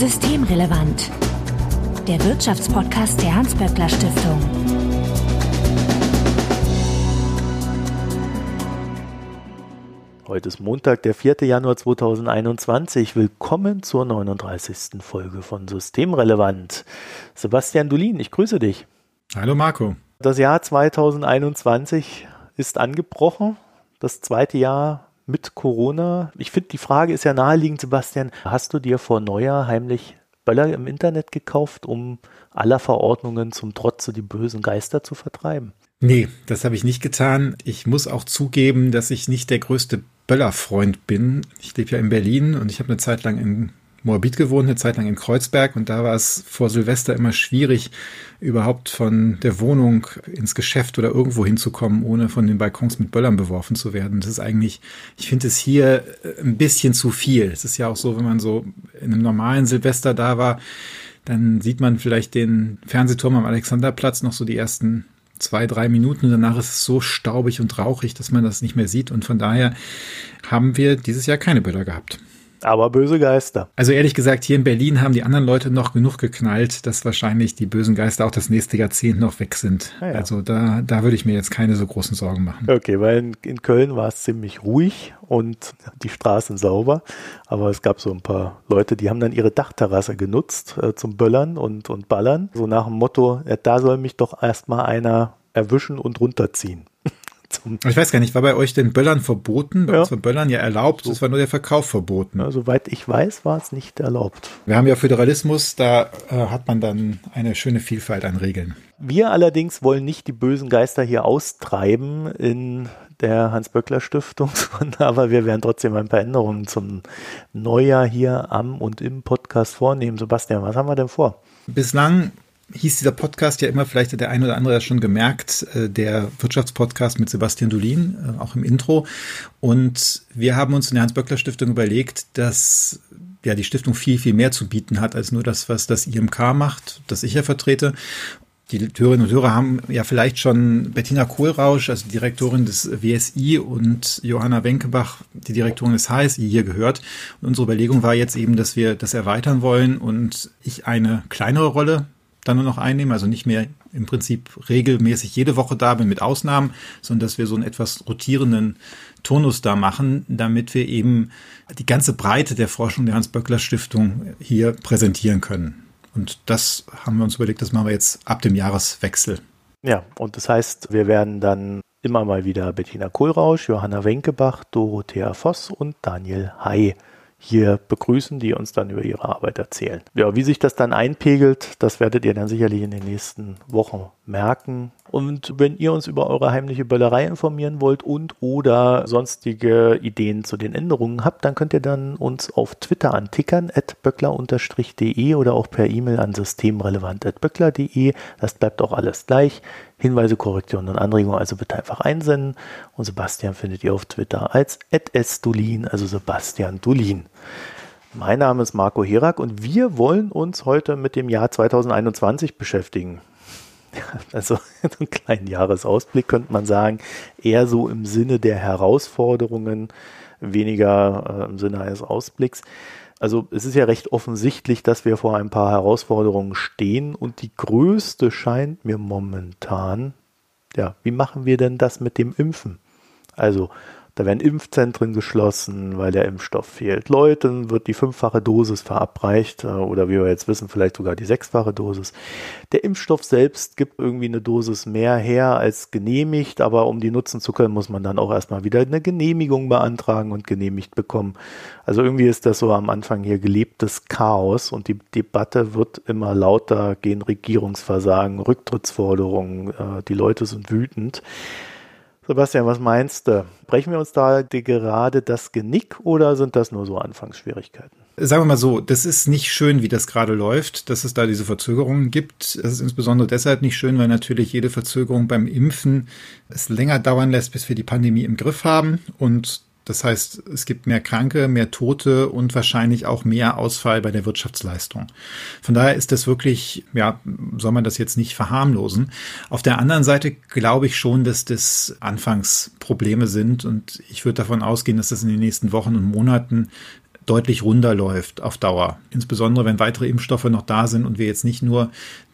Systemrelevant. Der Wirtschaftspodcast der Hans-Böckler Stiftung. Heute ist Montag, der 4. Januar 2021. Willkommen zur 39. Folge von Systemrelevant. Sebastian Dulin, ich grüße dich. Hallo Marco. Das Jahr 2021 ist angebrochen. Das zweite Jahr mit Corona. Ich finde, die Frage ist ja naheliegend, Sebastian. Hast du dir vor Neujahr heimlich Böller im Internet gekauft, um aller Verordnungen zum Trotze die bösen Geister zu vertreiben? Nee, das habe ich nicht getan. Ich muss auch zugeben, dass ich nicht der größte Böllerfreund bin. Ich lebe ja in Berlin und ich habe eine Zeit lang in Moabit gewohnt, eine Zeit lang in Kreuzberg und da war es vor Silvester immer schwierig, überhaupt von der Wohnung ins Geschäft oder irgendwo hinzukommen, ohne von den Balkons mit Böllern beworfen zu werden. Das ist eigentlich, ich finde es hier äh, ein bisschen zu viel. Es ist ja auch so, wenn man so in einem normalen Silvester da war, dann sieht man vielleicht den Fernsehturm am Alexanderplatz noch so die ersten zwei, drei Minuten und danach ist es so staubig und rauchig, dass man das nicht mehr sieht. Und von daher haben wir dieses Jahr keine Böller gehabt. Aber böse Geister. Also ehrlich gesagt, hier in Berlin haben die anderen Leute noch genug geknallt, dass wahrscheinlich die bösen Geister auch das nächste Jahrzehnt noch weg sind. Ah ja. Also da, da würde ich mir jetzt keine so großen Sorgen machen. Okay, weil in, in Köln war es ziemlich ruhig und die Straßen sauber. Aber es gab so ein paar Leute, die haben dann ihre Dachterrasse genutzt äh, zum Böllern und, und Ballern. So nach dem Motto, ja, da soll mich doch erstmal einer erwischen und runterziehen. Ich weiß gar nicht, war bei euch denn Böllern verboten? Bei ja. uns war Böllern ja erlaubt, es war nur der Verkauf verboten. Ja, soweit ich weiß, war es nicht erlaubt. Wir haben ja Föderalismus, da äh, hat man dann eine schöne Vielfalt an Regeln. Wir allerdings wollen nicht die bösen Geister hier austreiben in der Hans-Böckler-Stiftung, aber wir werden trotzdem ein paar Änderungen zum Neujahr hier am und im Podcast vornehmen. Sebastian, was haben wir denn vor? Bislang hieß dieser Podcast ja immer, vielleicht hat der eine oder andere ja schon gemerkt, äh, der Wirtschaftspodcast mit Sebastian Dulin, äh, auch im Intro. Und wir haben uns in der Hans-Böckler-Stiftung überlegt, dass ja die Stiftung viel, viel mehr zu bieten hat, als nur das, was das IMK macht, das ich ja vertrete. Die Hörerinnen und Hörer haben ja vielleicht schon Bettina Kohlrausch, also Direktorin des WSI und Johanna Wenkebach, die Direktorin des HSI hier gehört. Und unsere Überlegung war jetzt eben, dass wir das erweitern wollen und ich eine kleinere Rolle dann nur noch einnehmen, also nicht mehr im Prinzip regelmäßig jede Woche da bin mit Ausnahmen, sondern dass wir so einen etwas rotierenden Turnus da machen, damit wir eben die ganze Breite der Forschung der Hans-Böckler-Stiftung hier präsentieren können. Und das haben wir uns überlegt, das machen wir jetzt ab dem Jahreswechsel. Ja, und das heißt, wir werden dann immer mal wieder Bettina Kohlrausch, Johanna Wenkebach, Dorothea Voss und Daniel Hay hier begrüßen, die uns dann über ihre Arbeit erzählen. Ja, wie sich das dann einpegelt, das werdet ihr dann sicherlich in den nächsten Wochen merken. Und wenn ihr uns über eure heimliche Böllerei informieren wollt und oder sonstige Ideen zu den Änderungen habt, dann könnt ihr dann uns auf Twitter antickern, at böckler-de oder auch per E-Mail an systemrelevant.böckler.de. Das bleibt auch alles gleich. Hinweise, Korrekturen und Anregungen also bitte einfach einsenden. Und Sebastian findet ihr auf Twitter als @sdulin, also Sebastian Dulin. Mein Name ist Marco Herak und wir wollen uns heute mit dem Jahr 2021 beschäftigen. Also einen kleinen Jahresausblick könnte man sagen, eher so im Sinne der Herausforderungen, weniger äh, im Sinne eines Ausblicks. Also es ist ja recht offensichtlich, dass wir vor ein paar Herausforderungen stehen und die größte scheint mir momentan, ja, wie machen wir denn das mit dem Impfen? Also da werden Impfzentren geschlossen, weil der Impfstoff fehlt. Leuten wird die fünffache Dosis verabreicht äh, oder wie wir jetzt wissen, vielleicht sogar die sechsfache Dosis. Der Impfstoff selbst gibt irgendwie eine Dosis mehr her als genehmigt, aber um die nutzen zu können, muss man dann auch erstmal wieder eine Genehmigung beantragen und genehmigt bekommen. Also irgendwie ist das so am Anfang hier gelebtes Chaos und die Debatte wird immer lauter gegen Regierungsversagen, Rücktrittsforderungen, äh, die Leute sind wütend. Sebastian, was meinst du? Brechen wir uns da gerade das Genick oder sind das nur so Anfangsschwierigkeiten? Sagen wir mal so, das ist nicht schön, wie das gerade läuft, dass es da diese Verzögerungen gibt. Das ist insbesondere deshalb nicht schön, weil natürlich jede Verzögerung beim Impfen es länger dauern lässt, bis wir die Pandemie im Griff haben. Und das heißt, es gibt mehr Kranke, mehr Tote und wahrscheinlich auch mehr Ausfall bei der Wirtschaftsleistung. Von daher ist das wirklich, ja, soll man das jetzt nicht verharmlosen. Auf der anderen Seite glaube ich schon, dass das Anfangsprobleme sind und ich würde davon ausgehen, dass das in den nächsten Wochen und Monaten deutlich runder läuft auf Dauer. Insbesondere wenn weitere Impfstoffe noch da sind und wir jetzt nicht nur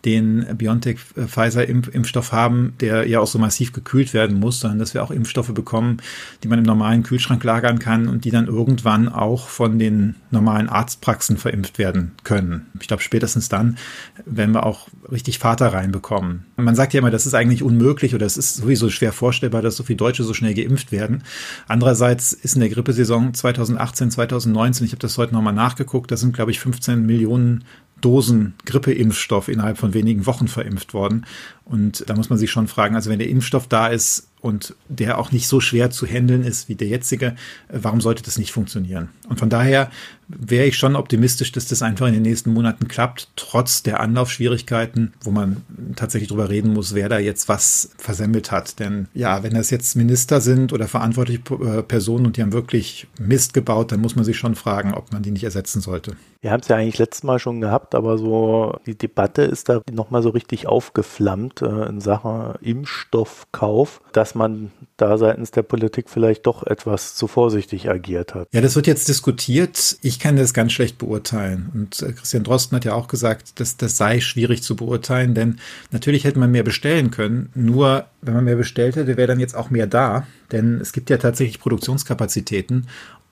den BioNTech-Pfizer-Impfstoff haben, der ja auch so massiv gekühlt werden muss, sondern dass wir auch Impfstoffe bekommen, die man im normalen Kühlschrank lagern kann und die dann irgendwann auch von den normalen Arztpraxen verimpft werden können. Ich glaube, spätestens dann werden wir auch richtig Vater reinbekommen. Man sagt ja immer, das ist eigentlich unmöglich oder es ist sowieso schwer vorstellbar, dass so viele Deutsche so schnell geimpft werden. Andererseits ist in der Grippesaison 2018, 2019, ich habe das heute nochmal nachgeguckt, da sind, glaube ich, 15 Millionen Dosen Grippeimpfstoff innerhalb von wenigen Wochen verimpft worden. Und da muss man sich schon fragen, also wenn der Impfstoff da ist und der auch nicht so schwer zu handeln ist wie der jetzige, äh, warum sollte das nicht funktionieren? Und von daher wäre ich schon optimistisch, dass das einfach in den nächsten Monaten klappt, trotz der Anlaufschwierigkeiten, wo man tatsächlich drüber reden muss, wer da jetzt was versemmelt hat. Denn ja, wenn das jetzt Minister sind oder verantwortliche äh, Personen und die haben wirklich Mist gebaut, dann muss man sich schon fragen, ob man die nicht ersetzen sollte. Wir haben es ja eigentlich letztes Mal schon gehabt, aber so die Debatte ist da nochmal so richtig aufgeflammt äh, in Sachen Impfstoffkauf, dass man da seitens der Politik vielleicht doch etwas zu vorsichtig agiert hat. Ja, das wird jetzt diskutiert. Ich kann das ganz schlecht beurteilen. Und äh, Christian Drosten hat ja auch gesagt, dass das sei schwierig zu beurteilen, denn natürlich hätte man mehr bestellen können. Nur, wenn man mehr bestellt hätte, wäre dann jetzt auch mehr da. Denn es gibt ja tatsächlich Produktionskapazitäten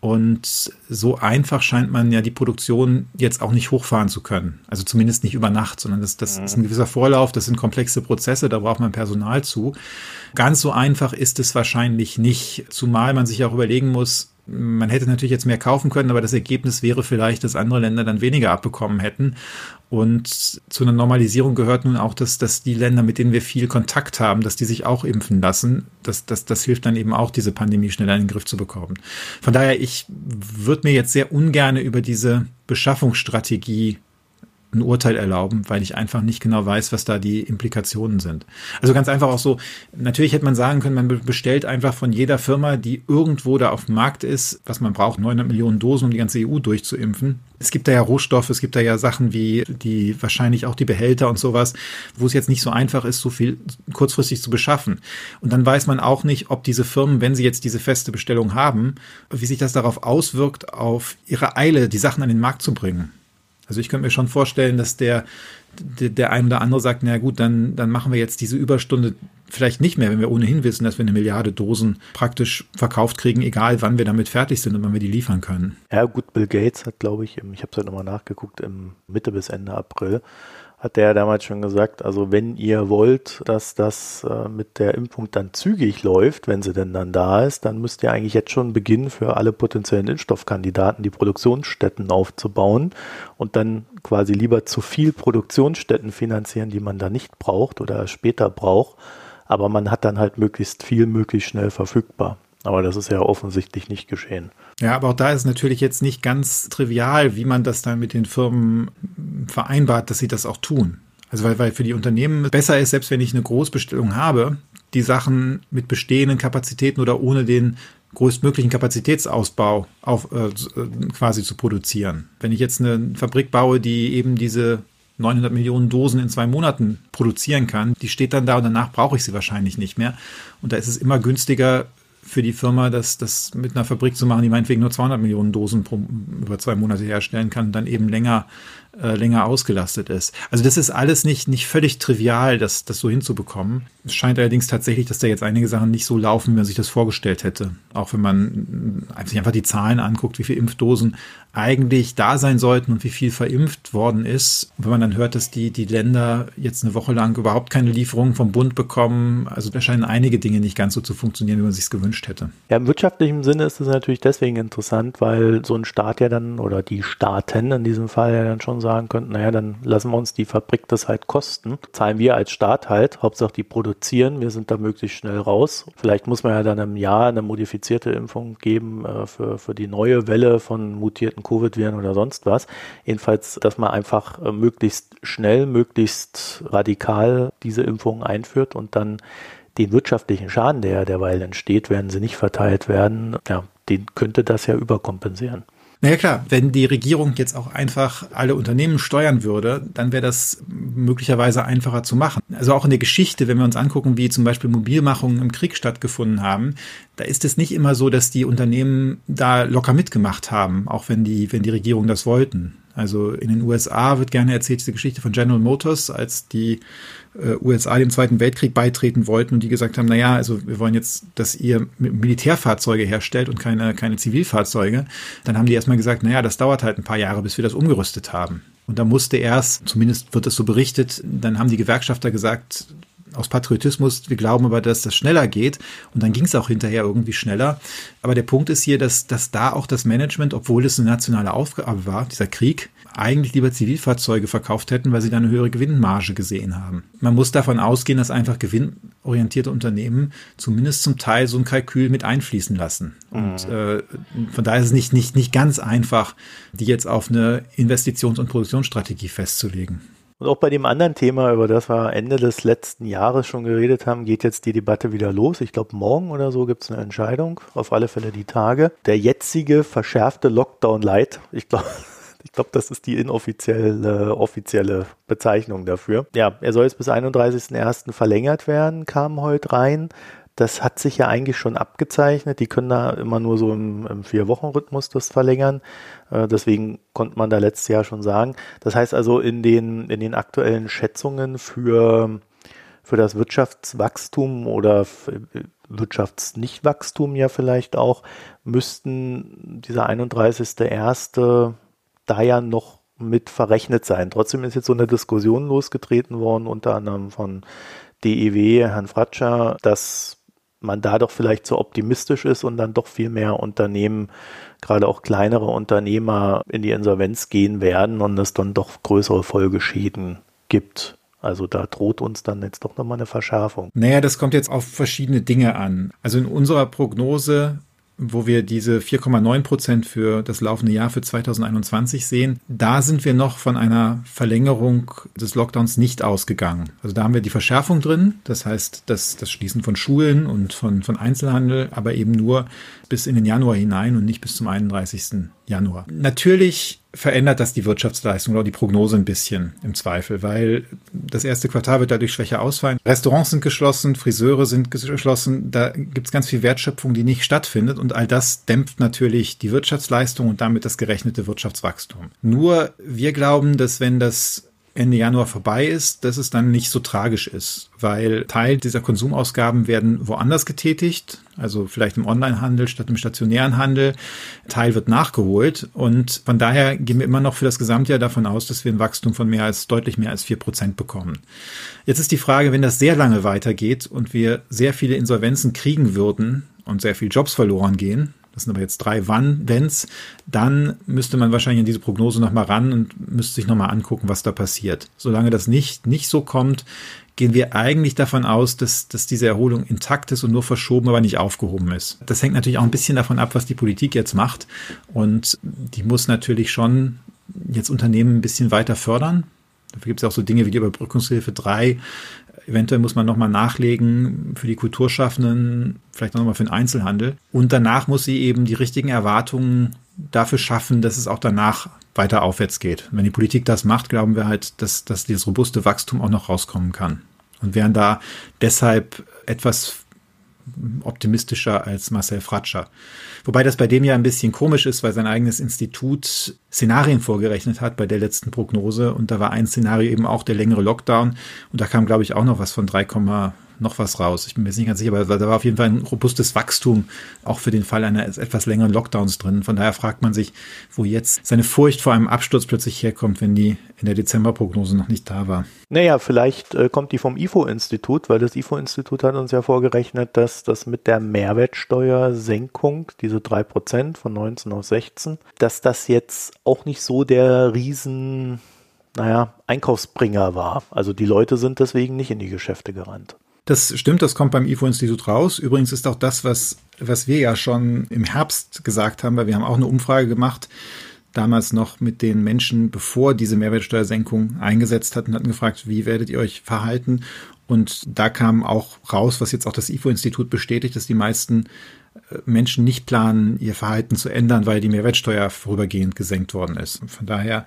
und so einfach scheint man ja die Produktion jetzt auch nicht hochfahren zu können. Also zumindest nicht über Nacht, sondern das, das ist ein mhm. gewisser Vorlauf, das sind komplexe Prozesse, da braucht man Personal zu. Ganz so einfach ist es wahrscheinlich nicht, zumal man sich auch überlegen muss, man hätte natürlich jetzt mehr kaufen können, aber das Ergebnis wäre vielleicht, dass andere Länder dann weniger abbekommen hätten. Und zu einer Normalisierung gehört nun auch, dass, dass die Länder, mit denen wir viel Kontakt haben, dass die sich auch impfen lassen. Das, das, das hilft dann eben auch, diese Pandemie schneller in den Griff zu bekommen. Von daher, ich würde mir jetzt sehr ungerne über diese Beschaffungsstrategie ein Urteil erlauben, weil ich einfach nicht genau weiß, was da die Implikationen sind. Also ganz einfach auch so, natürlich hätte man sagen können, man bestellt einfach von jeder Firma, die irgendwo da auf dem Markt ist, was man braucht, 900 Millionen Dosen, um die ganze EU durchzuimpfen. Es gibt da ja Rohstoffe, es gibt da ja Sachen wie die wahrscheinlich auch die Behälter und sowas, wo es jetzt nicht so einfach ist, so viel kurzfristig zu beschaffen. Und dann weiß man auch nicht, ob diese Firmen, wenn sie jetzt diese feste Bestellung haben, wie sich das darauf auswirkt, auf ihre Eile, die Sachen an den Markt zu bringen. Also ich könnte mir schon vorstellen, dass der, der, der ein oder andere sagt, na gut, dann, dann machen wir jetzt diese Überstunde vielleicht nicht mehr, wenn wir ohnehin wissen, dass wir eine Milliarde Dosen praktisch verkauft kriegen, egal wann wir damit fertig sind und wann wir die liefern können. Ja gut, Bill Gates hat, glaube ich, ich habe es ja nochmal nachgeguckt, im Mitte bis Ende April hat der damals schon gesagt, also wenn ihr wollt, dass das äh, mit der Impfung dann zügig läuft, wenn sie denn dann da ist, dann müsst ihr eigentlich jetzt schon beginnen, für alle potenziellen Impfstoffkandidaten die Produktionsstätten aufzubauen und dann quasi lieber zu viel Produktionsstätten finanzieren, die man da nicht braucht oder später braucht. Aber man hat dann halt möglichst viel, möglichst schnell verfügbar. Aber das ist ja offensichtlich nicht geschehen. Ja, aber auch da ist natürlich jetzt nicht ganz trivial, wie man das dann mit den Firmen vereinbart, dass sie das auch tun. Also weil, weil für die Unternehmen besser ist, selbst wenn ich eine Großbestellung habe, die Sachen mit bestehenden Kapazitäten oder ohne den größtmöglichen Kapazitätsausbau auf, äh, quasi zu produzieren. Wenn ich jetzt eine Fabrik baue, die eben diese 900 Millionen Dosen in zwei Monaten produzieren kann, die steht dann da und danach brauche ich sie wahrscheinlich nicht mehr. Und da ist es immer günstiger, für die Firma, das, das mit einer Fabrik zu machen, die meinetwegen nur 200 Millionen Dosen pro, über zwei Monate herstellen kann, dann eben länger äh, länger ausgelastet ist. Also das ist alles nicht, nicht völlig trivial, das, das so hinzubekommen. Es scheint allerdings tatsächlich, dass da jetzt einige Sachen nicht so laufen, wie man sich das vorgestellt hätte. Auch wenn man sich einfach die Zahlen anguckt, wie viele Impfdosen eigentlich da sein sollten und wie viel verimpft worden ist. Und wenn man dann hört, dass die, die Länder jetzt eine Woche lang überhaupt keine Lieferungen vom Bund bekommen, also da scheinen einige Dinge nicht ganz so zu funktionieren, wie man sich es gewünscht hätte. Ja, im wirtschaftlichen Sinne ist es natürlich deswegen interessant, weil so ein Staat ja dann oder die Staaten in diesem Fall ja dann schon sagen könnten, naja, dann lassen wir uns die Fabrik das halt kosten. Zahlen wir als Staat halt, Hauptsache die produzieren, wir sind da möglichst schnell raus. Vielleicht muss man ja dann im Jahr eine modifizierte Impfung geben äh, für, für die neue Welle von mutierten Covid-Viren oder sonst was. Jedenfalls, dass man einfach äh, möglichst schnell, möglichst radikal diese Impfung einführt und dann den wirtschaftlichen Schaden, der derweil entsteht, werden sie nicht verteilt werden, ja, den könnte das ja überkompensieren. Naja klar, wenn die Regierung jetzt auch einfach alle Unternehmen steuern würde, dann wäre das möglicherweise einfacher zu machen. Also auch in der Geschichte, wenn wir uns angucken, wie zum Beispiel Mobilmachungen im Krieg stattgefunden haben, da ist es nicht immer so, dass die Unternehmen da locker mitgemacht haben, auch wenn die, wenn die Regierung das wollten. Also in den USA wird gerne erzählt diese Geschichte von General Motors, als die äh, USA dem Zweiten Weltkrieg beitreten wollten und die gesagt haben, na ja, also wir wollen jetzt, dass ihr Militärfahrzeuge herstellt und keine, keine Zivilfahrzeuge. Dann haben die erstmal gesagt, na ja, das dauert halt ein paar Jahre, bis wir das umgerüstet haben. Und da musste erst, zumindest wird es so berichtet, dann haben die Gewerkschafter gesagt, aus Patriotismus, wir glauben aber, dass das schneller geht. Und dann ging es auch hinterher irgendwie schneller. Aber der Punkt ist hier, dass, dass da auch das Management, obwohl es eine nationale Aufgabe war, dieser Krieg, eigentlich lieber Zivilfahrzeuge verkauft hätten, weil sie da eine höhere Gewinnmarge gesehen haben. Man muss davon ausgehen, dass einfach gewinnorientierte Unternehmen zumindest zum Teil so ein Kalkül mit einfließen lassen. Und mhm. äh, von daher ist es nicht, nicht, nicht ganz einfach, die jetzt auf eine Investitions- und Produktionsstrategie festzulegen. Und auch bei dem anderen Thema, über das wir Ende des letzten Jahres schon geredet haben, geht jetzt die Debatte wieder los. Ich glaube, morgen oder so gibt es eine Entscheidung. Auf alle Fälle die Tage. Der jetzige verschärfte Lockdown Light, ich glaube, ich glaube, das ist die inoffizielle offizielle Bezeichnung dafür. Ja, er soll jetzt bis 31.01. verlängert werden, kam heute rein. Das hat sich ja eigentlich schon abgezeichnet. Die können da immer nur so im, im Vier-Wochen-Rhythmus das verlängern. Äh, deswegen konnte man da letztes Jahr schon sagen. Das heißt also, in den, in den aktuellen Schätzungen für, für das Wirtschaftswachstum oder Wirtschaftsnichtwachstum ja vielleicht auch, müssten dieser 31.01. da ja noch mit verrechnet sein. Trotzdem ist jetzt so eine Diskussion losgetreten worden, unter anderem von DEW, Herrn Fratscher, dass man da doch vielleicht zu optimistisch ist und dann doch viel mehr Unternehmen, gerade auch kleinere Unternehmer, in die Insolvenz gehen werden und es dann doch größere Folgeschäden gibt. Also da droht uns dann jetzt doch nochmal eine Verschärfung. Naja, das kommt jetzt auf verschiedene Dinge an. Also in unserer Prognose wo wir diese 4,9 Prozent für das laufende Jahr für 2021 sehen, da sind wir noch von einer Verlängerung des Lockdowns nicht ausgegangen. Also da haben wir die Verschärfung drin, das heißt das, das Schließen von Schulen und von, von Einzelhandel, aber eben nur bis in den Januar hinein und nicht bis zum 31. Januar. Natürlich verändert das die Wirtschaftsleistung oder die Prognose ein bisschen im Zweifel, weil das erste Quartal wird dadurch schwächer ausfallen. Restaurants sind geschlossen, Friseure sind geschlossen, da gibt es ganz viel Wertschöpfung, die nicht stattfindet und all das dämpft natürlich die Wirtschaftsleistung und damit das gerechnete Wirtschaftswachstum. Nur wir glauben, dass wenn das Ende Januar vorbei ist, dass es dann nicht so tragisch ist, weil Teil dieser Konsumausgaben werden woanders getätigt, also vielleicht im Onlinehandel statt im stationären Handel. Teil wird nachgeholt und von daher gehen wir immer noch für das Gesamtjahr davon aus, dass wir ein Wachstum von mehr als deutlich mehr als vier Prozent bekommen. Jetzt ist die Frage, wenn das sehr lange weitergeht und wir sehr viele Insolvenzen kriegen würden und sehr viele Jobs verloren gehen, das sind aber jetzt drei Wann, Wenns, dann müsste man wahrscheinlich an diese Prognose nochmal ran und müsste sich nochmal angucken, was da passiert. Solange das nicht, nicht so kommt, gehen wir eigentlich davon aus, dass, dass diese Erholung intakt ist und nur verschoben, aber nicht aufgehoben ist. Das hängt natürlich auch ein bisschen davon ab, was die Politik jetzt macht. Und die muss natürlich schon jetzt Unternehmen ein bisschen weiter fördern. Dafür gibt es auch so Dinge wie die Überbrückungshilfe 3, Eventuell muss man nochmal nachlegen für die Kulturschaffenden, vielleicht nochmal für den Einzelhandel. Und danach muss sie eben die richtigen Erwartungen dafür schaffen, dass es auch danach weiter aufwärts geht. Wenn die Politik das macht, glauben wir halt, dass, dass dieses robuste Wachstum auch noch rauskommen kann. Und wären da deshalb etwas optimistischer als Marcel Fratscher. Wobei das bei dem ja ein bisschen komisch ist, weil sein eigenes Institut Szenarien vorgerechnet hat bei der letzten Prognose und da war ein Szenario eben auch der längere Lockdown und da kam, glaube ich, auch noch was von 3, noch was raus. Ich bin mir jetzt nicht ganz sicher, aber da war auf jeden Fall ein robustes Wachstum auch für den Fall einer etwas längeren Lockdowns drin. Von daher fragt man sich, wo jetzt seine Furcht vor einem Absturz plötzlich herkommt, wenn die in der Dezemberprognose noch nicht da war. Naja, vielleicht äh, kommt die vom IFO-Institut, weil das IFO-Institut hat uns ja vorgerechnet, dass das mit der Mehrwertsteuersenkung, diese drei Prozent von 19 auf 16, dass das jetzt auch nicht so der riesen naja, Einkaufsbringer war. Also die Leute sind deswegen nicht in die Geschäfte gerannt. Das stimmt, das kommt beim IFO-Institut raus. Übrigens ist auch das, was, was wir ja schon im Herbst gesagt haben, weil wir haben auch eine Umfrage gemacht, damals noch mit den Menschen, bevor diese Mehrwertsteuersenkung eingesetzt hatten, hatten gefragt, wie werdet ihr euch verhalten? Und da kam auch raus, was jetzt auch das IFO-Institut bestätigt, dass die meisten äh, Menschen nicht planen, ihr Verhalten zu ändern, weil die Mehrwertsteuer vorübergehend gesenkt worden ist. Von daher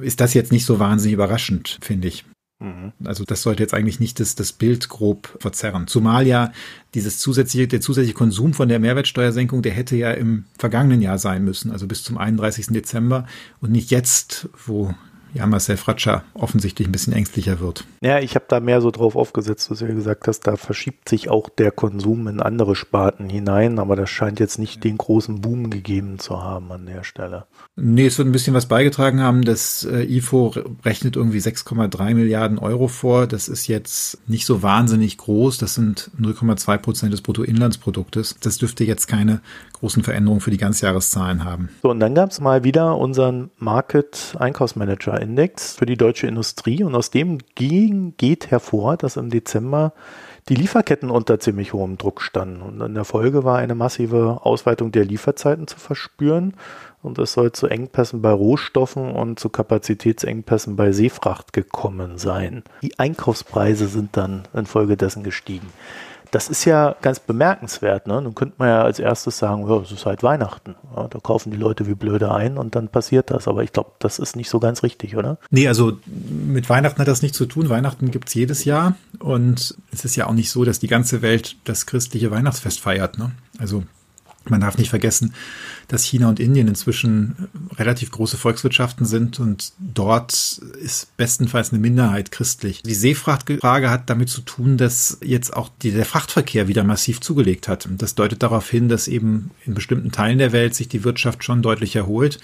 ist das jetzt nicht so wahnsinnig überraschend, finde ich. Mhm. Also das sollte jetzt eigentlich nicht das, das Bild grob verzerren. Zumal ja dieses zusätzliche, der zusätzliche Konsum von der Mehrwertsteuersenkung, der hätte ja im vergangenen Jahr sein müssen, also bis zum 31. Dezember und nicht jetzt, wo ja, Marcel Fratscher offensichtlich ein bisschen ängstlicher wird. Ja, ich habe da mehr so drauf aufgesetzt, dass du ja gesagt hast, da verschiebt sich auch der Konsum in andere Sparten hinein, aber das scheint jetzt nicht den großen Boom gegeben zu haben an der Stelle. Nee, es wird ein bisschen was beigetragen haben. Das äh, IFO rechnet irgendwie 6,3 Milliarden Euro vor. Das ist jetzt nicht so wahnsinnig groß. Das sind 0,2 Prozent des Bruttoinlandsproduktes. Das dürfte jetzt keine großen Veränderungen für die Ganzjahreszahlen haben. So, und dann gab es mal wieder unseren Market Einkaufsmanager Index für die deutsche Industrie und aus dem ging, geht hervor, dass im Dezember die Lieferketten unter ziemlich hohem Druck standen. Und in der Folge war eine massive Ausweitung der Lieferzeiten zu verspüren. Und es soll zu Engpässen bei Rohstoffen und zu Kapazitätsengpässen bei Seefracht gekommen sein. Die Einkaufspreise sind dann infolgedessen gestiegen das ist ja ganz bemerkenswert. Ne? Nun könnte man ja als erstes sagen, ja, es ist halt Weihnachten. Ja, da kaufen die Leute wie blöde ein und dann passiert das. Aber ich glaube, das ist nicht so ganz richtig, oder? Nee, also mit Weihnachten hat das nichts zu tun. Weihnachten gibt's jedes Jahr. Und es ist ja auch nicht so, dass die ganze Welt das christliche Weihnachtsfest feiert. Ne? Also man darf nicht vergessen, dass China und Indien inzwischen relativ große Volkswirtschaften sind und dort ist bestenfalls eine Minderheit christlich. Die Seefrachtfrage hat damit zu tun, dass jetzt auch die, der Frachtverkehr wieder massiv zugelegt hat. Das deutet darauf hin, dass eben in bestimmten Teilen der Welt sich die Wirtschaft schon deutlich erholt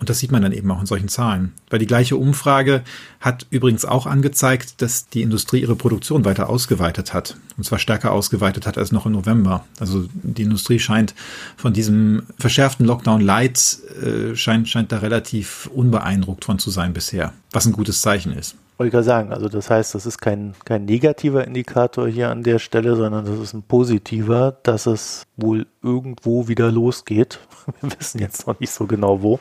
und das sieht man dann eben auch in solchen Zahlen. Weil die gleiche Umfrage hat übrigens auch angezeigt, dass die Industrie ihre Produktion weiter ausgeweitet hat. Und zwar stärker ausgeweitet hat als noch im November. Also die Industrie scheint von diesem verschärften Lockdown Light, äh, scheint, scheint da relativ unbeeindruckt von zu sein bisher. Was ein gutes Zeichen ist. Wollte ich gerade sagen, also das heißt, das ist kein, kein negativer Indikator hier an der Stelle, sondern das ist ein positiver, dass es wohl irgendwo wieder losgeht. Wir wissen jetzt noch nicht so genau wo,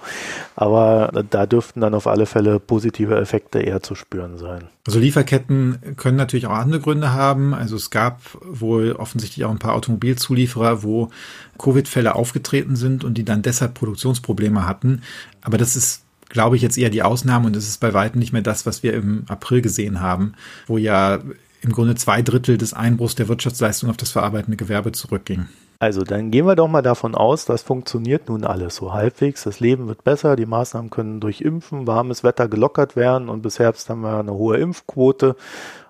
aber da dürften dann auf alle Fälle positive Effekte eher zu spüren sein. Also Lieferketten können natürlich auch andere Gründe haben. Also es gab wohl offensichtlich auch ein paar Automobilzulieferer, wo Covid-Fälle aufgetreten sind und die dann deshalb Produktionsprobleme hatten. Aber das ist glaube ich, jetzt eher die Ausnahme und es ist bei weitem nicht mehr das, was wir im April gesehen haben, wo ja im Grunde zwei Drittel des Einbruchs der Wirtschaftsleistung auf das verarbeitende Gewerbe zurückging. Also dann gehen wir doch mal davon aus, das funktioniert nun alles so halbwegs. Das Leben wird besser, die Maßnahmen können durch Impfen, warmes Wetter gelockert werden und bis Herbst haben wir eine hohe Impfquote.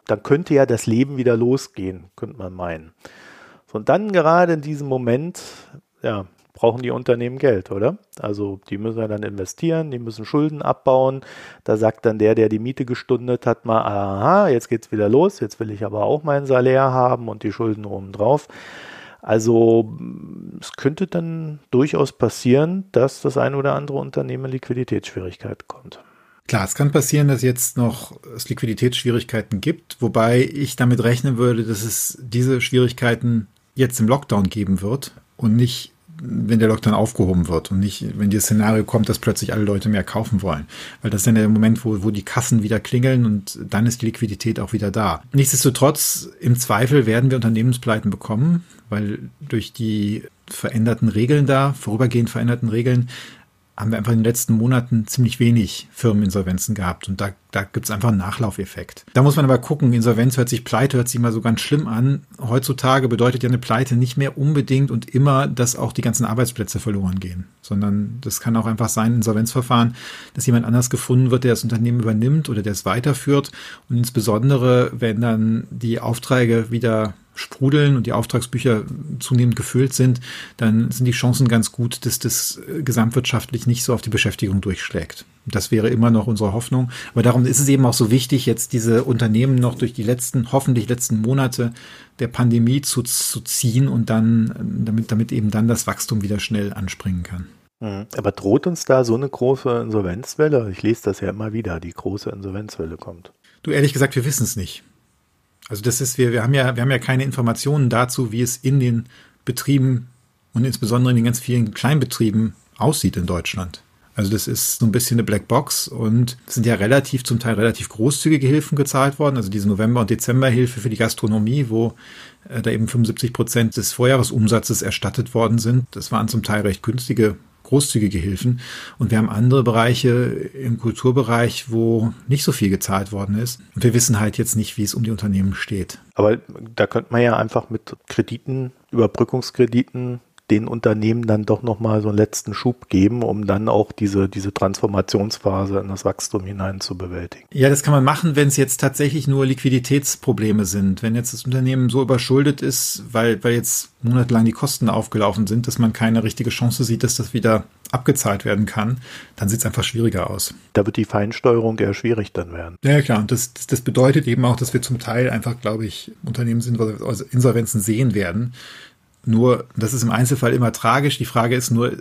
Dann könnte ja das Leben wieder losgehen, könnte man meinen. Und dann gerade in diesem Moment, ja, brauchen die Unternehmen Geld, oder? Also die müssen ja dann investieren, die müssen Schulden abbauen. Da sagt dann der, der die Miete gestundet hat, mal, aha, jetzt geht's wieder los, jetzt will ich aber auch mein Salär haben und die Schulden obendrauf. Also es könnte dann durchaus passieren, dass das ein oder andere Unternehmen Liquiditätsschwierigkeiten kommt. Klar, es kann passieren, dass jetzt noch es Liquiditätsschwierigkeiten gibt, wobei ich damit rechnen würde, dass es diese Schwierigkeiten jetzt im Lockdown geben wird und nicht wenn der Lockdown aufgehoben wird und nicht, wenn dieses Szenario kommt, dass plötzlich alle Leute mehr kaufen wollen. Weil das ist dann der Moment, wo, wo die Kassen wieder klingeln und dann ist die Liquidität auch wieder da. Nichtsdestotrotz, im Zweifel werden wir Unternehmenspleiten bekommen, weil durch die veränderten Regeln da, vorübergehend veränderten Regeln, haben wir einfach in den letzten Monaten ziemlich wenig Firmeninsolvenzen gehabt und da, da gibt es einfach einen Nachlaufeffekt. Da muss man aber gucken, Insolvenz hört sich, Pleite hört sich immer so ganz schlimm an. Heutzutage bedeutet ja eine Pleite nicht mehr unbedingt und immer, dass auch die ganzen Arbeitsplätze verloren gehen, sondern das kann auch einfach sein, Insolvenzverfahren, dass jemand anders gefunden wird, der das Unternehmen übernimmt oder der es weiterführt und insbesondere, wenn dann die Aufträge wieder sprudeln und die Auftragsbücher zunehmend gefüllt sind, dann sind die Chancen ganz gut, dass das gesamtwirtschaftlich nicht so auf die Beschäftigung durchschlägt. Das wäre immer noch unsere Hoffnung. Aber darum ist es eben auch so wichtig, jetzt diese Unternehmen noch durch die letzten, hoffentlich letzten Monate der Pandemie zu, zu ziehen und dann, damit, damit eben dann das Wachstum wieder schnell anspringen kann. Mhm. Aber droht uns da so eine große Insolvenzwelle? Ich lese das ja immer wieder, die große Insolvenzwelle kommt. Du, ehrlich gesagt, wir wissen es nicht. Also das ist, wir, wir haben ja, wir haben ja keine Informationen dazu, wie es in den Betrieben und insbesondere in den ganz vielen Kleinbetrieben aussieht in Deutschland. Also das ist so ein bisschen eine Blackbox und es sind ja relativ, zum Teil relativ großzügige Hilfen gezahlt worden. Also diese November- und Dezemberhilfe für die Gastronomie, wo äh, da eben 75 Prozent des Vorjahresumsatzes erstattet worden sind. Das waren zum Teil recht günstige großzügige Hilfen. Und wir haben andere Bereiche im Kulturbereich, wo nicht so viel gezahlt worden ist. Und wir wissen halt jetzt nicht, wie es um die Unternehmen steht. Aber da könnte man ja einfach mit Krediten, Überbrückungskrediten den Unternehmen dann doch nochmal so einen letzten Schub geben, um dann auch diese, diese Transformationsphase in das Wachstum hinein zu bewältigen. Ja, das kann man machen, wenn es jetzt tatsächlich nur Liquiditätsprobleme sind. Wenn jetzt das Unternehmen so überschuldet ist, weil, weil jetzt monatelang die Kosten aufgelaufen sind, dass man keine richtige Chance sieht, dass das wieder abgezahlt werden kann, dann sieht es einfach schwieriger aus. Da wird die Feinsteuerung eher schwierig dann werden. Ja, klar. Und das, das, das bedeutet eben auch, dass wir zum Teil einfach, glaube ich, Unternehmensinsolvenzen sehen werden nur, das ist im Einzelfall immer tragisch. Die Frage ist nur,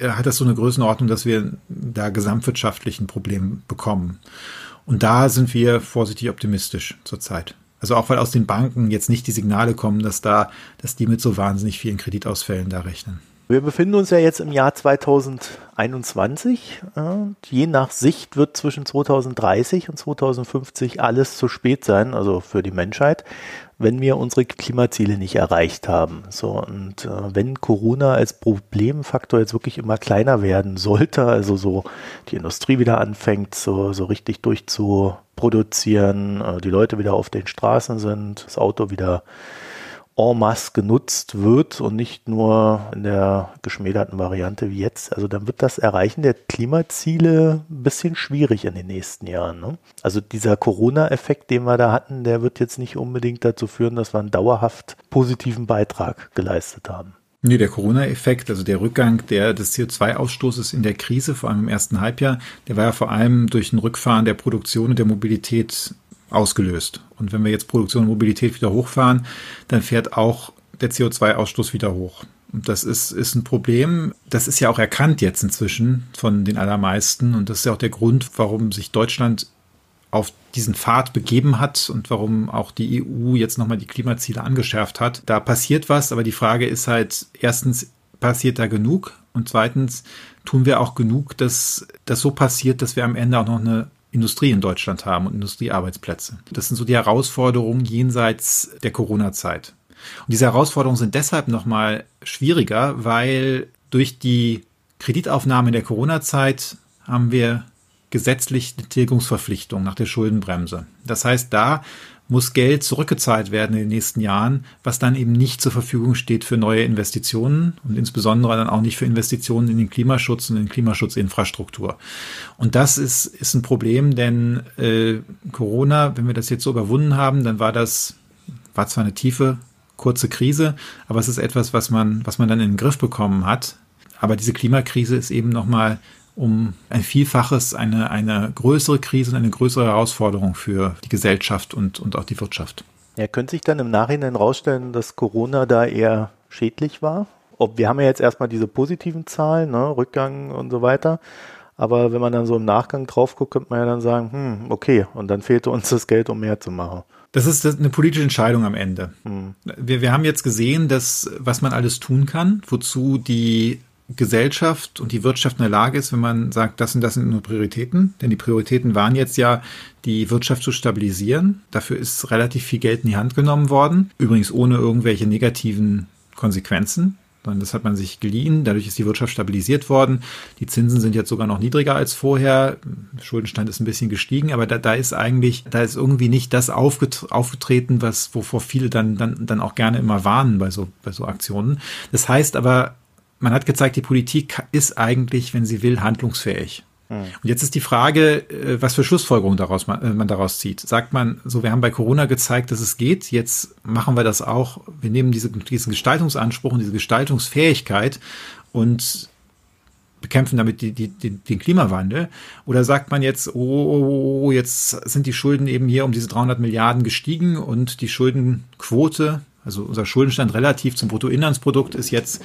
hat das so eine Größenordnung, dass wir da gesamtwirtschaftlich ein Problem bekommen? Und da sind wir vorsichtig optimistisch zurzeit. Also auch weil aus den Banken jetzt nicht die Signale kommen, dass da, dass die mit so wahnsinnig vielen Kreditausfällen da rechnen. Wir befinden uns ja jetzt im Jahr 2021. Je nach Sicht wird zwischen 2030 und 2050 alles zu spät sein, also für die Menschheit, wenn wir unsere Klimaziele nicht erreicht haben. So und äh, wenn Corona als Problemfaktor jetzt wirklich immer kleiner werden sollte, also so die Industrie wieder anfängt, so, so richtig durchzuproduzieren, äh, die Leute wieder auf den Straßen sind, das Auto wieder en masse genutzt wird und nicht nur in der geschmälerten Variante wie jetzt. Also dann wird das Erreichen der Klimaziele ein bisschen schwierig in den nächsten Jahren. Ne? Also dieser Corona-Effekt, den wir da hatten, der wird jetzt nicht unbedingt dazu führen, dass wir einen dauerhaft positiven Beitrag geleistet haben. Nee, der Corona-Effekt, also der Rückgang der, des CO2-Ausstoßes in der Krise, vor allem im ersten Halbjahr, der war ja vor allem durch ein Rückfahren der Produktion und der Mobilität ausgelöst. Und wenn wir jetzt Produktion und Mobilität wieder hochfahren, dann fährt auch der CO2-Ausstoß wieder hoch. Und das ist, ist ein Problem. Das ist ja auch erkannt jetzt inzwischen von den allermeisten. Und das ist ja auch der Grund, warum sich Deutschland auf diesen Pfad begeben hat und warum auch die EU jetzt nochmal die Klimaziele angeschärft hat. Da passiert was, aber die Frage ist halt, erstens, passiert da genug? Und zweitens, tun wir auch genug, dass das so passiert, dass wir am Ende auch noch eine Industrie in Deutschland haben und Industriearbeitsplätze. Das sind so die Herausforderungen jenseits der Corona-Zeit. Und diese Herausforderungen sind deshalb nochmal schwieriger, weil durch die Kreditaufnahme in der Corona-Zeit haben wir gesetzlich eine Tilgungsverpflichtung nach der Schuldenbremse. Das heißt, da muss Geld zurückgezahlt werden in den nächsten Jahren, was dann eben nicht zur Verfügung steht für neue Investitionen und insbesondere dann auch nicht für Investitionen in den Klimaschutz und in Klimaschutzinfrastruktur. Und das ist, ist ein Problem, denn äh, Corona, wenn wir das jetzt so überwunden haben, dann war das, war zwar eine tiefe, kurze Krise, aber es ist etwas, was man, was man dann in den Griff bekommen hat. Aber diese Klimakrise ist eben nochmal um ein Vielfaches eine, eine größere Krise und eine größere Herausforderung für die Gesellschaft und, und auch die Wirtschaft. Ja, könnte sich dann im Nachhinein herausstellen, dass Corona da eher schädlich war? Ob, wir haben ja jetzt erstmal diese positiven Zahlen, ne, Rückgang und so weiter. Aber wenn man dann so im Nachgang drauf guckt, könnte man ja dann sagen, hm, okay, und dann fehlte uns das Geld, um mehr zu machen. Das ist eine politische Entscheidung am Ende. Hm. Wir, wir haben jetzt gesehen, dass was man alles tun kann, wozu die Gesellschaft und die Wirtschaft in der Lage ist, wenn man sagt, das und das sind nur Prioritäten. Denn die Prioritäten waren jetzt ja, die Wirtschaft zu stabilisieren. Dafür ist relativ viel Geld in die Hand genommen worden. Übrigens ohne irgendwelche negativen Konsequenzen. Sondern das hat man sich geliehen. Dadurch ist die Wirtschaft stabilisiert worden. Die Zinsen sind jetzt sogar noch niedriger als vorher. Schuldenstand ist ein bisschen gestiegen, aber da, da ist eigentlich, da ist irgendwie nicht das aufgetreten, was, wovor viele dann, dann, dann auch gerne immer warnen bei so, bei so Aktionen. Das heißt aber, man hat gezeigt, die Politik ist eigentlich, wenn sie will, handlungsfähig. Hm. Und jetzt ist die Frage, äh, was für Schlussfolgerungen daraus man, äh, man, daraus zieht. Sagt man, so wir haben bei Corona gezeigt, dass es geht, jetzt machen wir das auch, wir nehmen diese, diesen Gestaltungsanspruch und diese Gestaltungsfähigkeit und bekämpfen damit die, die, die, den Klimawandel? Oder sagt man jetzt, oh, jetzt sind die Schulden eben hier um diese 300 Milliarden gestiegen und die Schuldenquote, also unser Schuldenstand relativ zum Bruttoinlandsprodukt ist jetzt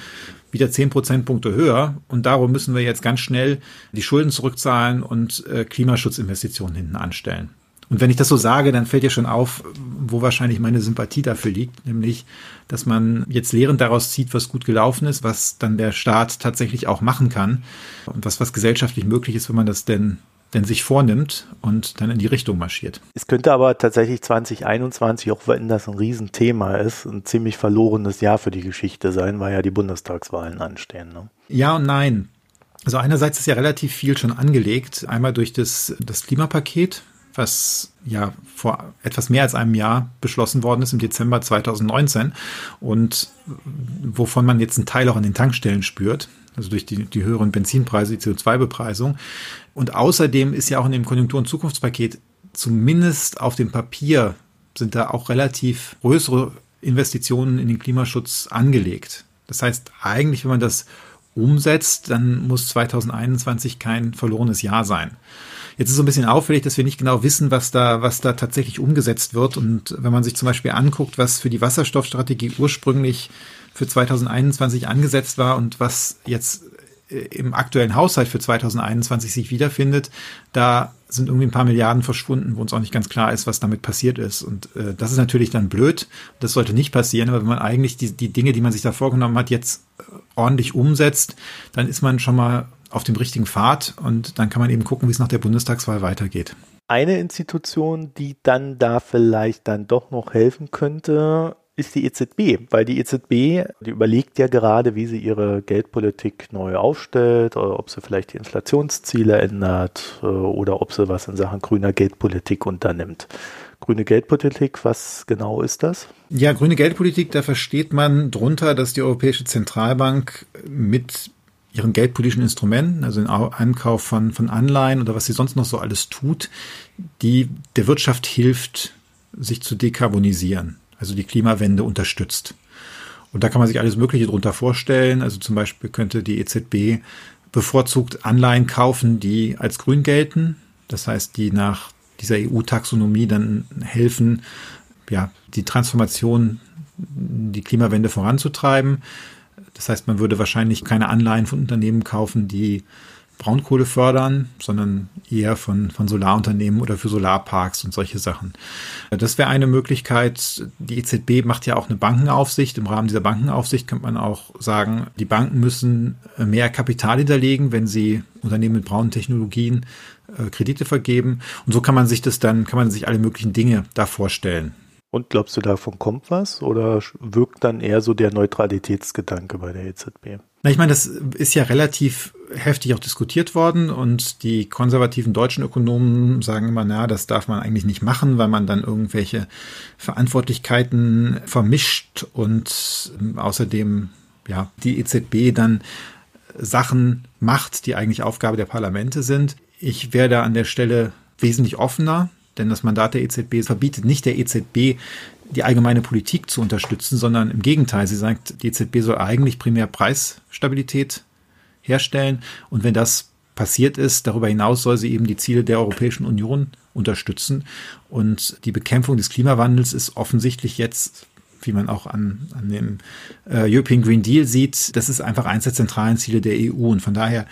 wieder zehn Prozentpunkte höher. Und darum müssen wir jetzt ganz schnell die Schulden zurückzahlen und äh, Klimaschutzinvestitionen hinten anstellen. Und wenn ich das so sage, dann fällt dir schon auf, wo wahrscheinlich meine Sympathie dafür liegt, nämlich, dass man jetzt Lehren daraus zieht, was gut gelaufen ist, was dann der Staat tatsächlich auch machen kann und was, was gesellschaftlich möglich ist, wenn man das denn denn sich vornimmt und dann in die Richtung marschiert. Es könnte aber tatsächlich 2021, auch wenn das ein Riesenthema ist, ein ziemlich verlorenes Jahr für die Geschichte sein, weil ja die Bundestagswahlen anstehen. Ne? Ja und nein. Also einerseits ist ja relativ viel schon angelegt. Einmal durch das, das Klimapaket, was ja vor etwas mehr als einem Jahr beschlossen worden ist im Dezember 2019 und wovon man jetzt einen Teil auch an den Tankstellen spürt, also durch die, die höheren Benzinpreise, die CO2-Bepreisung. Und außerdem ist ja auch in dem Konjunktur- und Zukunftspaket zumindest auf dem Papier sind da auch relativ größere Investitionen in den Klimaschutz angelegt. Das heißt, eigentlich, wenn man das umsetzt, dann muss 2021 kein verlorenes Jahr sein. Jetzt ist so ein bisschen auffällig, dass wir nicht genau wissen, was da, was da tatsächlich umgesetzt wird. Und wenn man sich zum Beispiel anguckt, was für die Wasserstoffstrategie ursprünglich für 2021 angesetzt war und was jetzt im aktuellen Haushalt für 2021 sich wiederfindet, da sind irgendwie ein paar Milliarden verschwunden, wo uns auch nicht ganz klar ist, was damit passiert ist. Und äh, das ist natürlich dann blöd. Das sollte nicht passieren, aber wenn man eigentlich die, die Dinge, die man sich da vorgenommen hat, jetzt äh, ordentlich umsetzt, dann ist man schon mal auf dem richtigen Pfad und dann kann man eben gucken, wie es nach der Bundestagswahl weitergeht. Eine Institution, die dann da vielleicht dann doch noch helfen könnte, ist die EZB, weil die EZB, die überlegt ja gerade, wie sie ihre Geldpolitik neu aufstellt, oder ob sie vielleicht die Inflationsziele ändert äh, oder ob sie was in Sachen grüner Geldpolitik unternimmt. Grüne Geldpolitik, was genau ist das? Ja, grüne Geldpolitik, da versteht man drunter, dass die Europäische Zentralbank mit ihren geldpolitischen Instrumenten, also den Ankauf von, von Anleihen oder was sie sonst noch so alles tut, die der Wirtschaft hilft, sich zu dekarbonisieren also die Klimawende unterstützt. Und da kann man sich alles Mögliche drunter vorstellen. Also zum Beispiel könnte die EZB bevorzugt Anleihen kaufen, die als grün gelten. Das heißt, die nach dieser EU-Taxonomie dann helfen, ja, die Transformation, die Klimawende voranzutreiben. Das heißt, man würde wahrscheinlich keine Anleihen von Unternehmen kaufen, die Braunkohle fördern, sondern eher von, von Solarunternehmen oder für Solarparks und solche Sachen. Das wäre eine Möglichkeit. Die EZB macht ja auch eine Bankenaufsicht. Im Rahmen dieser Bankenaufsicht könnte man auch sagen, die Banken müssen mehr Kapital hinterlegen, wenn sie Unternehmen mit braunen Technologien äh, Kredite vergeben. Und so kann man sich das dann, kann man sich alle möglichen Dinge da vorstellen. Und glaubst du, davon kommt was oder wirkt dann eher so der Neutralitätsgedanke bei der EZB? Na, ich meine, das ist ja relativ heftig auch diskutiert worden und die konservativen deutschen Ökonomen sagen immer, na, das darf man eigentlich nicht machen, weil man dann irgendwelche Verantwortlichkeiten vermischt und außerdem ja die EZB dann Sachen macht, die eigentlich Aufgabe der Parlamente sind. Ich wäre da an der Stelle wesentlich offener denn das Mandat der EZB verbietet nicht der EZB, die allgemeine Politik zu unterstützen, sondern im Gegenteil. Sie sagt, die EZB soll eigentlich primär Preisstabilität herstellen. Und wenn das passiert ist, darüber hinaus soll sie eben die Ziele der Europäischen Union unterstützen. Und die Bekämpfung des Klimawandels ist offensichtlich jetzt wie man auch an, an dem äh, European Green Deal sieht, das ist einfach eines der zentralen Ziele der EU. Und von daher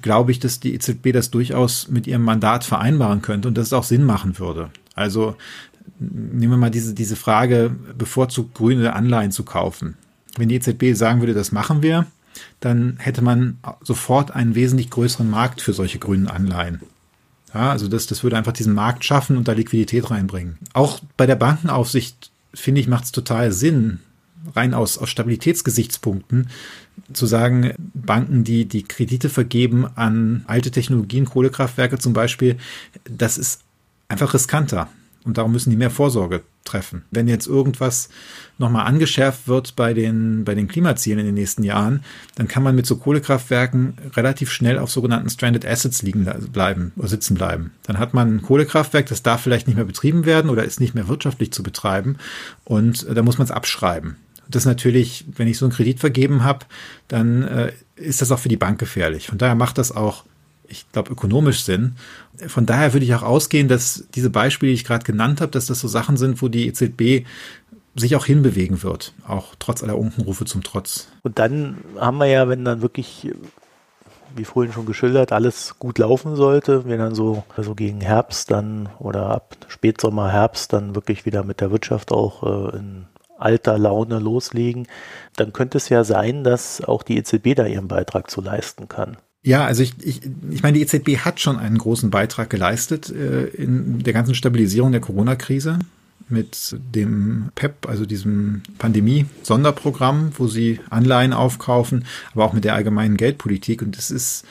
glaube ich, dass die EZB das durchaus mit ihrem Mandat vereinbaren könnte und dass es auch Sinn machen würde. Also nehmen wir mal diese, diese Frage, bevorzugt grüne Anleihen zu kaufen. Wenn die EZB sagen würde, das machen wir, dann hätte man sofort einen wesentlich größeren Markt für solche grünen Anleihen. Ja, also das, das würde einfach diesen Markt schaffen und da Liquidität reinbringen. Auch bei der Bankenaufsicht, finde ich, macht es total Sinn, rein aus, aus Stabilitätsgesichtspunkten, zu sagen, Banken, die die Kredite vergeben an alte Technologien, Kohlekraftwerke zum Beispiel, das ist einfach riskanter. Und darum müssen die mehr Vorsorge treffen. Wenn jetzt irgendwas nochmal angeschärft wird bei den, bei den Klimazielen in den nächsten Jahren, dann kann man mit so Kohlekraftwerken relativ schnell auf sogenannten Stranded Assets liegen bleiben oder sitzen bleiben. Dann hat man ein Kohlekraftwerk, das darf vielleicht nicht mehr betrieben werden oder ist nicht mehr wirtschaftlich zu betreiben und da muss man es abschreiben. Das ist natürlich, wenn ich so einen Kredit vergeben habe, dann äh, ist das auch für die Bank gefährlich. Von daher macht das auch, ich glaube, ökonomisch Sinn. Von daher würde ich auch ausgehen, dass diese Beispiele, die ich gerade genannt habe, dass das so Sachen sind, wo die EZB sich auch hinbewegen wird, auch trotz aller Unkenrufe zum Trotz. Und dann haben wir ja, wenn dann wirklich wie vorhin schon geschildert, alles gut laufen sollte, wir dann so also gegen Herbst dann oder ab Spätsommer, Herbst dann wirklich wieder mit der Wirtschaft auch äh, in alter Laune loslegen, dann könnte es ja sein, dass auch die EZB da ihren Beitrag zu leisten kann. Ja, also ich, ich, ich meine, die EZB hat schon einen großen Beitrag geleistet äh, in der ganzen Stabilisierung der Corona-Krise mit dem PEP, also diesem Pandemie-Sonderprogramm, wo sie Anleihen aufkaufen, aber auch mit der allgemeinen Geldpolitik. Und das ist,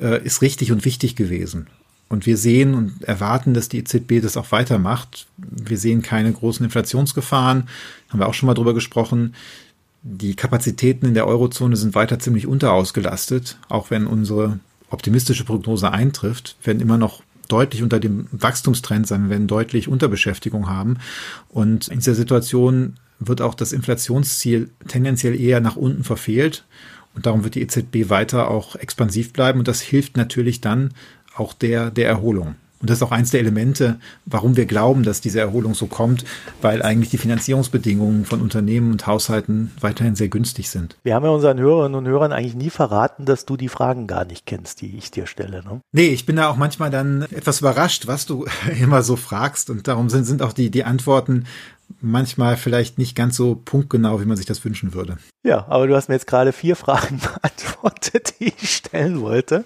äh, ist richtig und wichtig gewesen. Und wir sehen und erwarten, dass die EZB das auch weitermacht. Wir sehen keine großen Inflationsgefahren, haben wir auch schon mal drüber gesprochen. Die Kapazitäten in der Eurozone sind weiter ziemlich unterausgelastet, auch wenn unsere optimistische Prognose eintrifft, werden immer noch deutlich unter dem Wachstumstrend sein, werden deutlich Unterbeschäftigung haben. Und in dieser Situation wird auch das Inflationsziel tendenziell eher nach unten verfehlt. Und darum wird die EZB weiter auch expansiv bleiben. Und das hilft natürlich dann auch der, der Erholung. Und das ist auch eins der Elemente, warum wir glauben, dass diese Erholung so kommt, weil eigentlich die Finanzierungsbedingungen von Unternehmen und Haushalten weiterhin sehr günstig sind. Wir haben ja unseren Hörerinnen und Hörern eigentlich nie verraten, dass du die Fragen gar nicht kennst, die ich dir stelle. Ne? Nee, ich bin da auch manchmal dann etwas überrascht, was du immer so fragst. Und darum sind, sind auch die, die Antworten manchmal vielleicht nicht ganz so punktgenau, wie man sich das wünschen würde. Ja, aber du hast mir jetzt gerade vier Fragen beantwortet, die ich stellen wollte.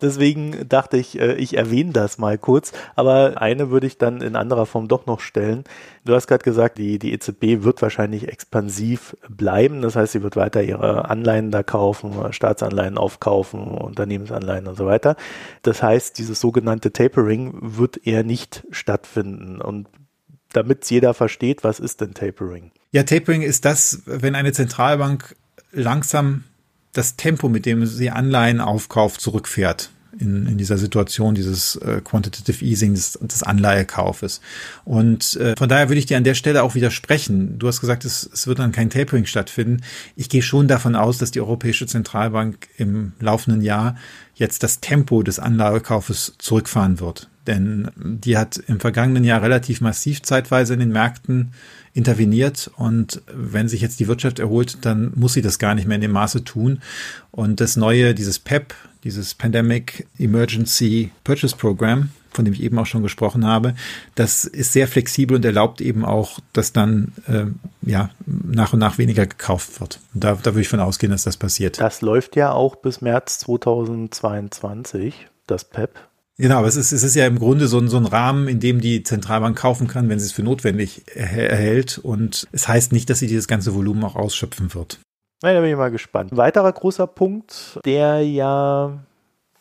Deswegen dachte ich, äh, ich erwähne das mal kurz. Aber eine würde ich dann in anderer Form doch noch stellen. Du hast gerade gesagt, die, die EZB wird wahrscheinlich expansiv bleiben. Das heißt, sie wird weiter ihre Anleihen da kaufen, Staatsanleihen aufkaufen, Unternehmensanleihen und so weiter. Das heißt, dieses sogenannte Tapering wird eher nicht stattfinden. Und damit jeder versteht, was ist denn Tapering? Ja, Tapering ist das, wenn eine Zentralbank langsam das Tempo, mit dem sie Anleihen aufkauft, zurückfährt in, in dieser Situation dieses äh, Quantitative Easing des, des Anleihekaufes. Und äh, von daher würde ich dir an der Stelle auch widersprechen. Du hast gesagt, es, es wird dann kein Tapering stattfinden. Ich gehe schon davon aus, dass die Europäische Zentralbank im laufenden Jahr jetzt das Tempo des Anleihekaufes zurückfahren wird. Denn die hat im vergangenen Jahr relativ massiv zeitweise in den Märkten interveniert und wenn sich jetzt die Wirtschaft erholt, dann muss sie das gar nicht mehr in dem Maße tun. Und das neue, dieses PEP, dieses Pandemic Emergency Purchase Program, von dem ich eben auch schon gesprochen habe, das ist sehr flexibel und erlaubt eben auch, dass dann äh, ja nach und nach weniger gekauft wird. Und da, da würde ich von ausgehen, dass das passiert. Das läuft ja auch bis März 2022, das PEP. Genau, aber es ist, es ist ja im Grunde so ein, so ein Rahmen, in dem die Zentralbank kaufen kann, wenn sie es für notwendig erhält. Und es heißt nicht, dass sie dieses ganze Volumen auch ausschöpfen wird. Na, da bin ich mal gespannt. Ein weiterer großer Punkt, der ja,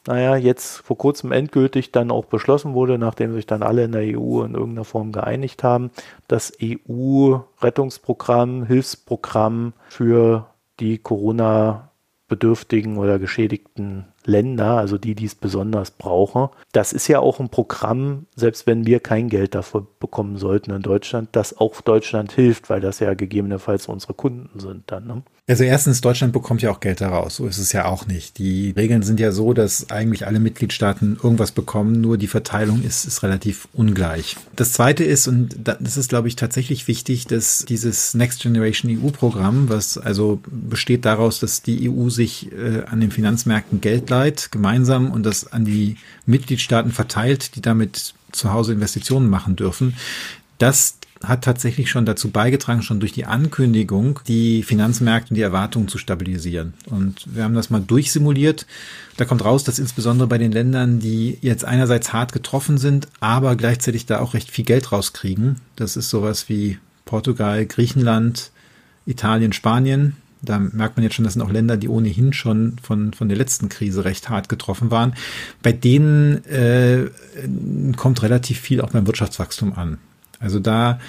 naja, jetzt vor kurzem endgültig dann auch beschlossen wurde, nachdem sich dann alle in der EU in irgendeiner Form geeinigt haben, das EU-Rettungsprogramm, Hilfsprogramm für die Corona-bedürftigen oder geschädigten Länder, also die, die es besonders brauchen. Das ist ja auch ein Programm, selbst wenn wir kein Geld dafür bekommen sollten in Deutschland, das auch Deutschland hilft, weil das ja gegebenenfalls unsere Kunden sind dann. Ne? Also erstens, Deutschland bekommt ja auch Geld daraus. So ist es ja auch nicht. Die Regeln sind ja so, dass eigentlich alle Mitgliedstaaten irgendwas bekommen, nur die Verteilung ist, ist relativ ungleich. Das zweite ist, und das ist, glaube ich, tatsächlich wichtig, dass dieses Next Generation EU-Programm, was also besteht daraus, dass die EU sich äh, an den Finanzmärkten Geld leiht, gemeinsam und das an die Mitgliedstaaten verteilt, die damit zu Hause Investitionen machen dürfen, das hat tatsächlich schon dazu beigetragen, schon durch die Ankündigung, die Finanzmärkte und die Erwartungen zu stabilisieren. Und wir haben das mal durchsimuliert. Da kommt raus, dass insbesondere bei den Ländern, die jetzt einerseits hart getroffen sind, aber gleichzeitig da auch recht viel Geld rauskriegen. Das ist sowas wie Portugal, Griechenland, Italien, Spanien. Da merkt man jetzt schon, das sind auch Länder, die ohnehin schon von, von der letzten Krise recht hart getroffen waren. Bei denen äh, kommt relativ viel auch beim Wirtschaftswachstum an. Also da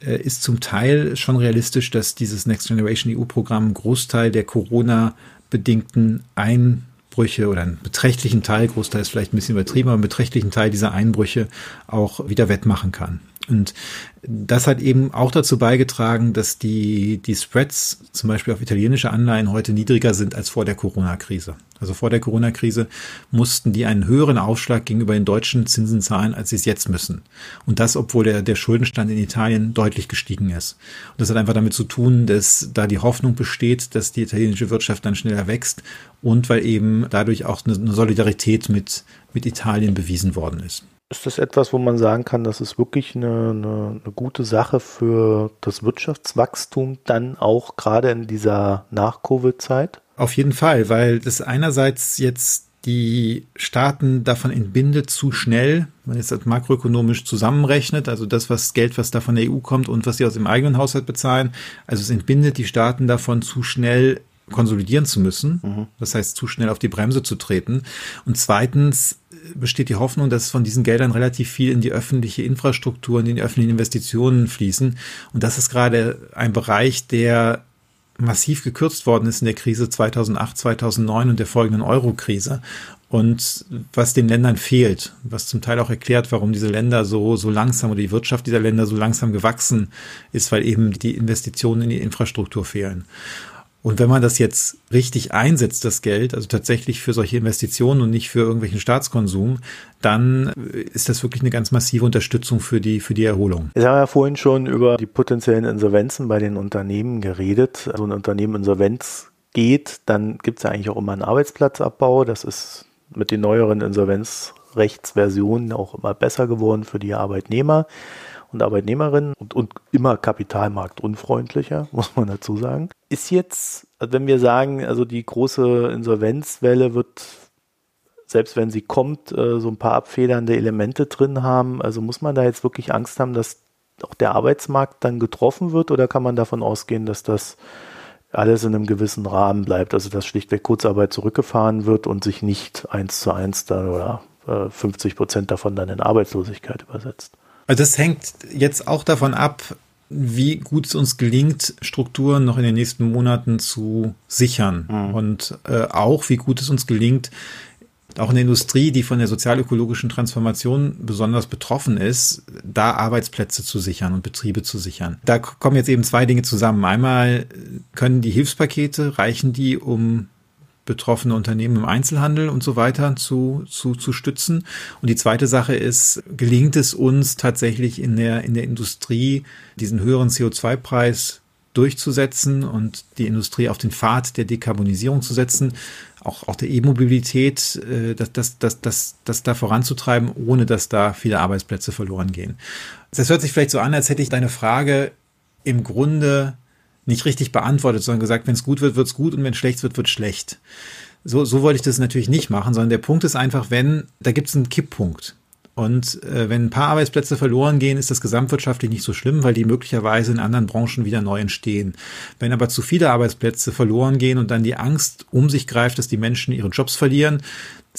äh, ist zum Teil schon realistisch, dass dieses Next Generation EU-Programm einen Großteil der Corona-bedingten Einbrüche oder einen beträchtlichen Teil, Großteil ist vielleicht ein bisschen übertrieben, aber einen beträchtlichen Teil dieser Einbrüche auch wieder wettmachen kann. Und das hat eben auch dazu beigetragen, dass die, die Spreads zum Beispiel auf italienische Anleihen heute niedriger sind als vor der Corona-Krise. Also vor der Corona-Krise mussten die einen höheren Aufschlag gegenüber den deutschen Zinsen zahlen, als sie es jetzt müssen. Und das, obwohl der, der Schuldenstand in Italien deutlich gestiegen ist. Und das hat einfach damit zu tun, dass da die Hoffnung besteht, dass die italienische Wirtschaft dann schneller wächst und weil eben dadurch auch eine Solidarität mit, mit Italien bewiesen worden ist. Ist das etwas, wo man sagen kann, das ist wirklich eine, eine, eine gute Sache für das Wirtschaftswachstum dann auch gerade in dieser Nach-Covid-Zeit? Auf jeden Fall, weil das einerseits jetzt die Staaten davon entbindet, zu schnell, wenn man jetzt das makroökonomisch zusammenrechnet, also das was Geld, was da von der EU kommt und was sie aus dem eigenen Haushalt bezahlen, also es entbindet die Staaten davon, zu schnell konsolidieren zu müssen, mhm. das heißt zu schnell auf die Bremse zu treten. Und zweitens besteht die Hoffnung, dass von diesen Geldern relativ viel in die öffentliche Infrastruktur und in die öffentlichen Investitionen fließen. Und das ist gerade ein Bereich, der massiv gekürzt worden ist in der Krise 2008, 2009 und der folgenden Euro-Krise. Und was den Ländern fehlt, was zum Teil auch erklärt, warum diese Länder so, so langsam oder die Wirtschaft dieser Länder so langsam gewachsen ist, weil eben die Investitionen in die Infrastruktur fehlen. Und wenn man das jetzt richtig einsetzt, das Geld, also tatsächlich für solche Investitionen und nicht für irgendwelchen Staatskonsum, dann ist das wirklich eine ganz massive Unterstützung für die, für die Erholung. Wir haben ja vorhin schon über die potenziellen Insolvenzen bei den Unternehmen geredet. Also ein Unternehmen Insolvenz geht, dann gibt es ja eigentlich auch immer einen Arbeitsplatzabbau. Das ist mit den neueren Insolvenzrechtsversionen auch immer besser geworden für die Arbeitnehmer und Arbeitnehmerinnen und, und immer kapitalmarktunfreundlicher, muss man dazu sagen. Ist jetzt, also wenn wir sagen, also die große Insolvenzwelle wird, selbst wenn sie kommt, äh, so ein paar abfedernde Elemente drin haben, also muss man da jetzt wirklich Angst haben, dass auch der Arbeitsmarkt dann getroffen wird oder kann man davon ausgehen, dass das alles in einem gewissen Rahmen bleibt, also dass schlichtweg Kurzarbeit zurückgefahren wird und sich nicht eins zu eins dann oder 50 äh, Prozent davon dann in Arbeitslosigkeit übersetzt? Also das hängt jetzt auch davon ab, wie gut es uns gelingt, Strukturen noch in den nächsten Monaten zu sichern mhm. und äh, auch wie gut es uns gelingt, auch in der Industrie, die von der sozialökologischen Transformation besonders betroffen ist, da Arbeitsplätze zu sichern und Betriebe zu sichern. Da kommen jetzt eben zwei Dinge zusammen. Einmal können die Hilfspakete, reichen die, um betroffene Unternehmen im Einzelhandel und so weiter zu, zu, zu stützen. Und die zweite Sache ist, gelingt es uns tatsächlich in der, in der Industrie diesen höheren CO2-Preis durchzusetzen und die Industrie auf den Pfad der Dekarbonisierung zu setzen, auch, auch der E-Mobilität, äh, das, das, das, das, das da voranzutreiben, ohne dass da viele Arbeitsplätze verloren gehen. Das hört sich vielleicht so an, als hätte ich deine Frage im Grunde nicht richtig beantwortet, sondern gesagt, wenn es gut wird, wird es gut und wenn schlecht wird, wird schlecht. So, so wollte ich das natürlich nicht machen, sondern der Punkt ist einfach, wenn, da gibt es einen Kipppunkt. Und äh, wenn ein paar Arbeitsplätze verloren gehen, ist das gesamtwirtschaftlich nicht so schlimm, weil die möglicherweise in anderen Branchen wieder neu entstehen. Wenn aber zu viele Arbeitsplätze verloren gehen und dann die Angst um sich greift, dass die Menschen ihre Jobs verlieren,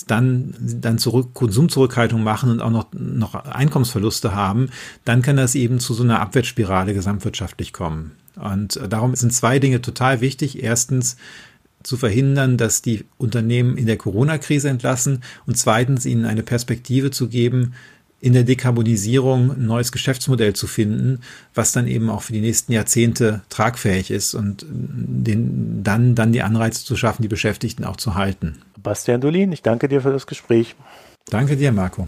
dann, dann zurück, Konsumzurückhaltung machen und auch noch, noch Einkommensverluste haben, dann kann das eben zu so einer Abwärtsspirale gesamtwirtschaftlich kommen. Und äh, darum sind zwei Dinge total wichtig. Erstens, zu verhindern, dass die Unternehmen in der Corona-Krise entlassen und zweitens ihnen eine Perspektive zu geben, in der Dekarbonisierung ein neues Geschäftsmodell zu finden, was dann eben auch für die nächsten Jahrzehnte tragfähig ist und den, dann, dann die Anreize zu schaffen, die Beschäftigten auch zu halten. Bastian Dolin, ich danke dir für das Gespräch. Danke dir, Marco.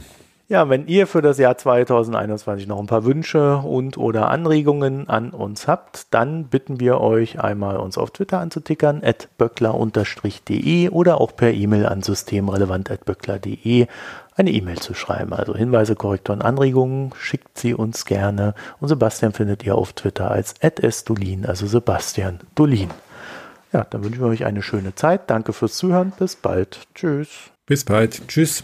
Ja, wenn ihr für das Jahr 2021 noch ein paar Wünsche und oder Anregungen an uns habt, dann bitten wir euch einmal uns auf Twitter anzutickern, at böckler-de oder auch per E-Mail an systemrelevant.böckler.de eine E-Mail zu schreiben. Also Hinweise, Korrekturen, Anregungen schickt sie uns gerne. Und Sebastian findet ihr auf Twitter als @sdolin, also Sebastian Dolin. Ja, dann wünschen wir euch eine schöne Zeit. Danke fürs Zuhören. Bis bald. Tschüss. Bis bald. Tschüss.